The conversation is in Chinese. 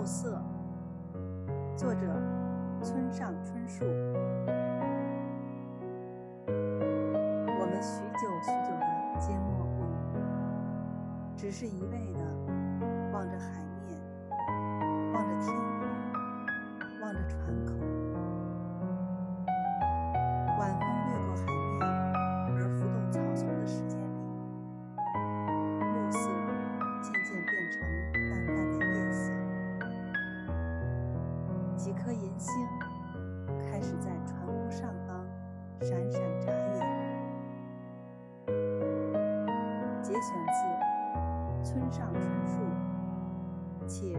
暮色，作者村上春树。我们许久许久的缄默不语，只是一味的望着海几颗银星开始在船坞上方闪闪眨眼。节选自村上春树，且。